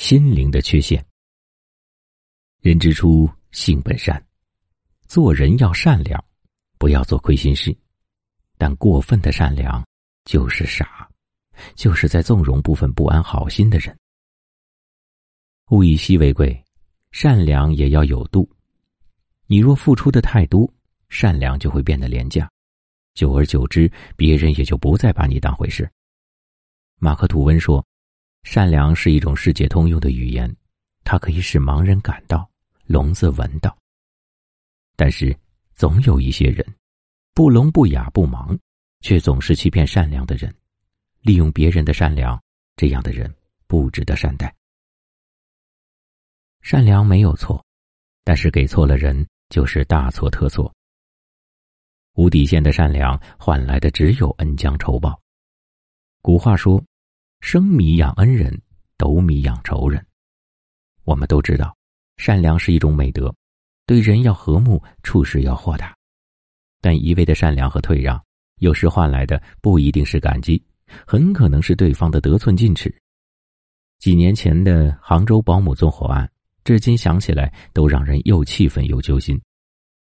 心灵的缺陷。人之初，性本善，做人要善良，不要做亏心事。但过分的善良就是傻，就是在纵容部分不安好心的人。物以稀为贵，善良也要有度。你若付出的太多，善良就会变得廉价，久而久之，别人也就不再把你当回事。马克吐温说：“善良是一种世界通用的语言，它可以使盲人感到，聋子闻到。但是，总有一些人。”不聋不哑不盲，却总是欺骗善良的人，利用别人的善良，这样的人不值得善待。善良没有错，但是给错了人就是大错特错。无底线的善良换来的只有恩将仇报。古话说：“生米养恩人，斗米养仇人。”我们都知道，善良是一种美德，对人要和睦，处事要豁达。但一味的善良和退让，有时换来的不一定是感激，很可能是对方的得寸进尺。几年前的杭州保姆纵火案，至今想起来都让人又气愤又揪心。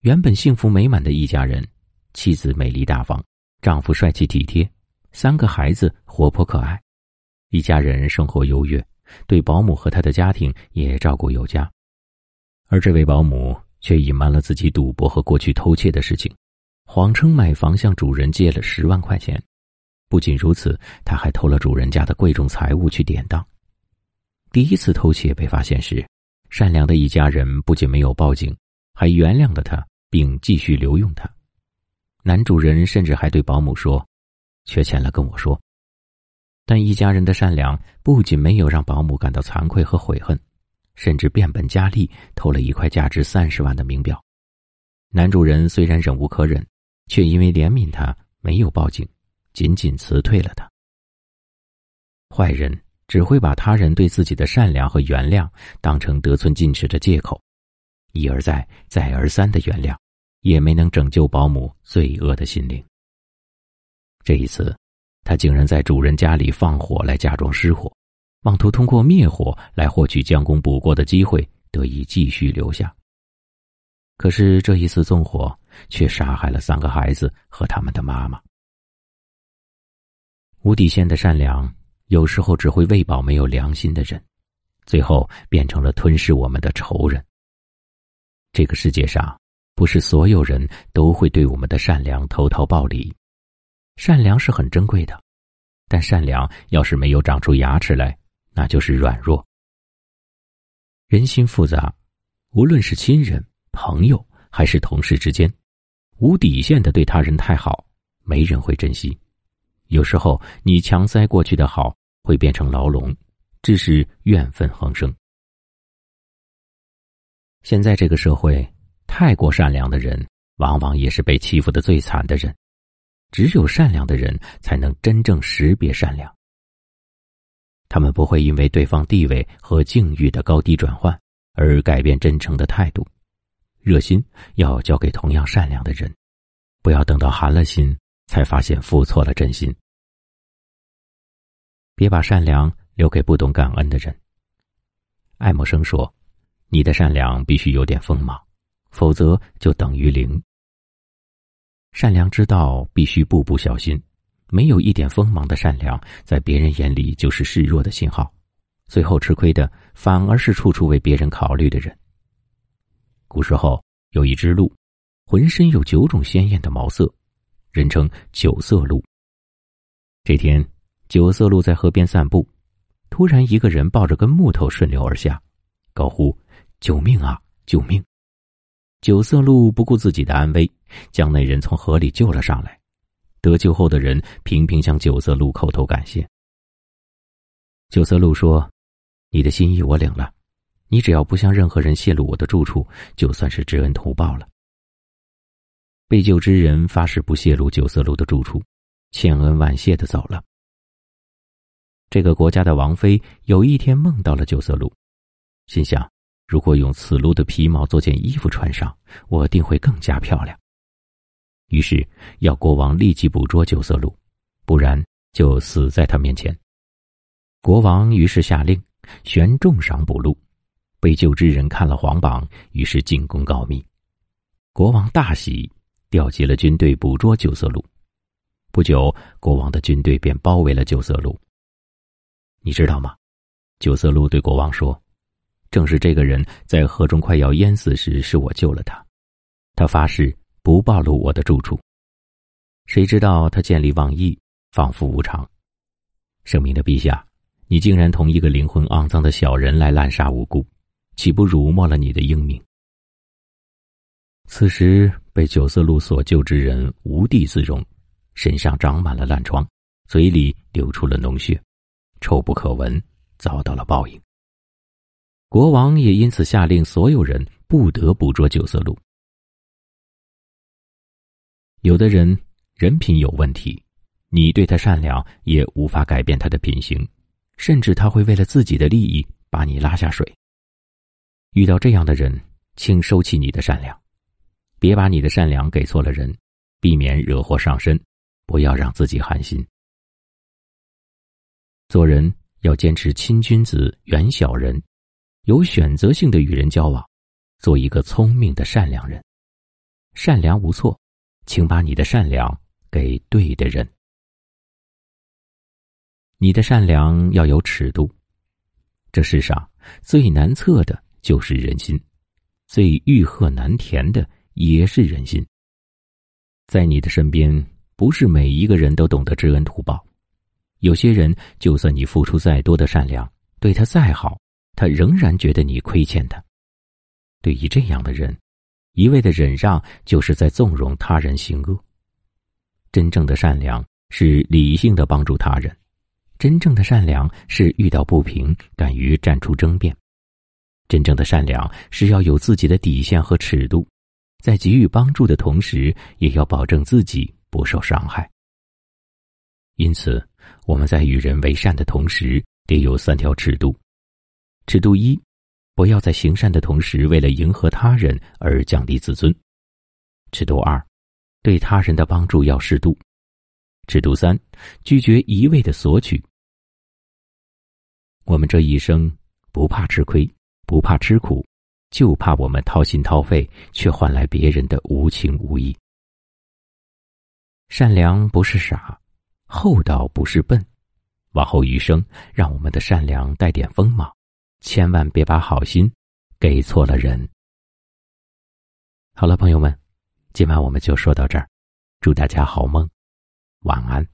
原本幸福美满的一家人，妻子美丽大方，丈夫帅气体贴，三个孩子活泼可爱，一家人生活优越，对保姆和他的家庭也照顾有加。而这位保姆却隐瞒了自己赌博和过去偷窃的事情。谎称买房向主人借了十万块钱，不仅如此，他还偷了主人家的贵重财物去典当。第一次偷窃被发现时，善良的一家人不仅没有报警，还原谅了他，并继续留用他。男主人甚至还对保姆说：“缺钱了跟我说。”但一家人的善良不仅没有让保姆感到惭愧和悔恨，甚至变本加厉，偷了一块价值三十万的名表。男主人虽然忍无可忍。却因为怜悯他，没有报警，仅仅辞退了他。坏人只会把他人对自己的善良和原谅当成得寸进尺的借口，一而再、再而三的原谅，也没能拯救保姆罪恶的心灵。这一次，他竟然在主人家里放火来假装失火，妄图通过灭火来获取将功补过的机会，得以继续留下。可是这一次纵火，却杀害了三个孩子和他们的妈妈。无底线的善良，有时候只会喂饱没有良心的人，最后变成了吞噬我们的仇人。这个世界上，不是所有人都会对我们的善良投桃报李。善良是很珍贵的，但善良要是没有长出牙齿来，那就是软弱。人心复杂，无论是亲人。朋友还是同事之间，无底线的对他人太好，没人会珍惜。有时候你强塞过去的好，会变成牢笼，致使怨愤横生。现在这个社会，太过善良的人，往往也是被欺负的最惨的人。只有善良的人，才能真正识别善良。他们不会因为对方地位和境遇的高低转换，而改变真诚的态度。热心要交给同样善良的人，不要等到寒了心才发现付错了真心。别把善良留给不懂感恩的人。爱默生说：“你的善良必须有点锋芒，否则就等于零。”善良之道必须步步小心，没有一点锋芒的善良，在别人眼里就是示弱的信号，最后吃亏的反而是处处为别人考虑的人。古时候有一只鹿，浑身有九种鲜艳的毛色，人称九色鹿。这天，九色鹿在河边散步，突然一个人抱着根木头顺流而下，高呼：“救命啊！救命！”九色鹿不顾自己的安危，将那人从河里救了上来。得救后的人频频向九色鹿叩头感谢。九色鹿说：“你的心意我领了。”你只要不向任何人泄露我的住处，就算是知恩图报了。被救之人发誓不泄露九色鹿的住处，千恩万谢的走了。这个国家的王妃有一天梦到了九色鹿，心想：如果用此鹿的皮毛做件衣服穿上，我定会更加漂亮。于是要国王立即捕捉九色鹿，不然就死在他面前。国王于是下令。悬重赏捕鹿。被救之人看了皇榜，于是进宫告密。国王大喜，调集了军队捕捉九色鹿。不久，国王的军队便包围了九色鹿。你知道吗？九色鹿对国王说：“正是这个人在河中快要淹死时，是我救了他。他发誓不暴露我的住处。谁知道他见利忘义，仿佛无常。圣明的陛下，你竟然同一个灵魂肮脏的小人来滥杀无辜！”岂不辱没了你的英名？此时被九色鹿所救之人无地自容，身上长满了烂疮，嘴里流出了脓血，臭不可闻，遭到了报应。国王也因此下令所有人不得捕捉九色鹿。有的人人品有问题，你对他善良也无法改变他的品行，甚至他会为了自己的利益把你拉下水。遇到这样的人，请收起你的善良，别把你的善良给错了人，避免惹祸上身，不要让自己寒心。做人要坚持亲君子远小人，有选择性的与人交往，做一个聪明的善良人。善良无错，请把你的善良给对的人。你的善良要有尺度，这世上最难测的。就是人心，最欲壑难填的也是人心。在你的身边，不是每一个人都懂得知恩图报，有些人就算你付出再多的善良，对他再好，他仍然觉得你亏欠他。对于这样的人，一味的忍让就是在纵容他人行恶。真正的善良是理性的帮助他人，真正的善良是遇到不平敢于站出争辩。真正的善良是要有自己的底线和尺度，在给予帮助的同时，也要保证自己不受伤害。因此，我们在与人为善的同时，得有三条尺度：尺度一，不要在行善的同时为了迎合他人而降低自尊；尺度二，对他人的帮助要适度；尺度三，拒绝一味的索取。我们这一生不怕吃亏。不怕吃苦，就怕我们掏心掏肺，却换来别人的无情无义。善良不是傻，厚道不是笨。往后余生，让我们的善良带点锋芒，千万别把好心给错了人。好了，朋友们，今晚我们就说到这儿，祝大家好梦，晚安。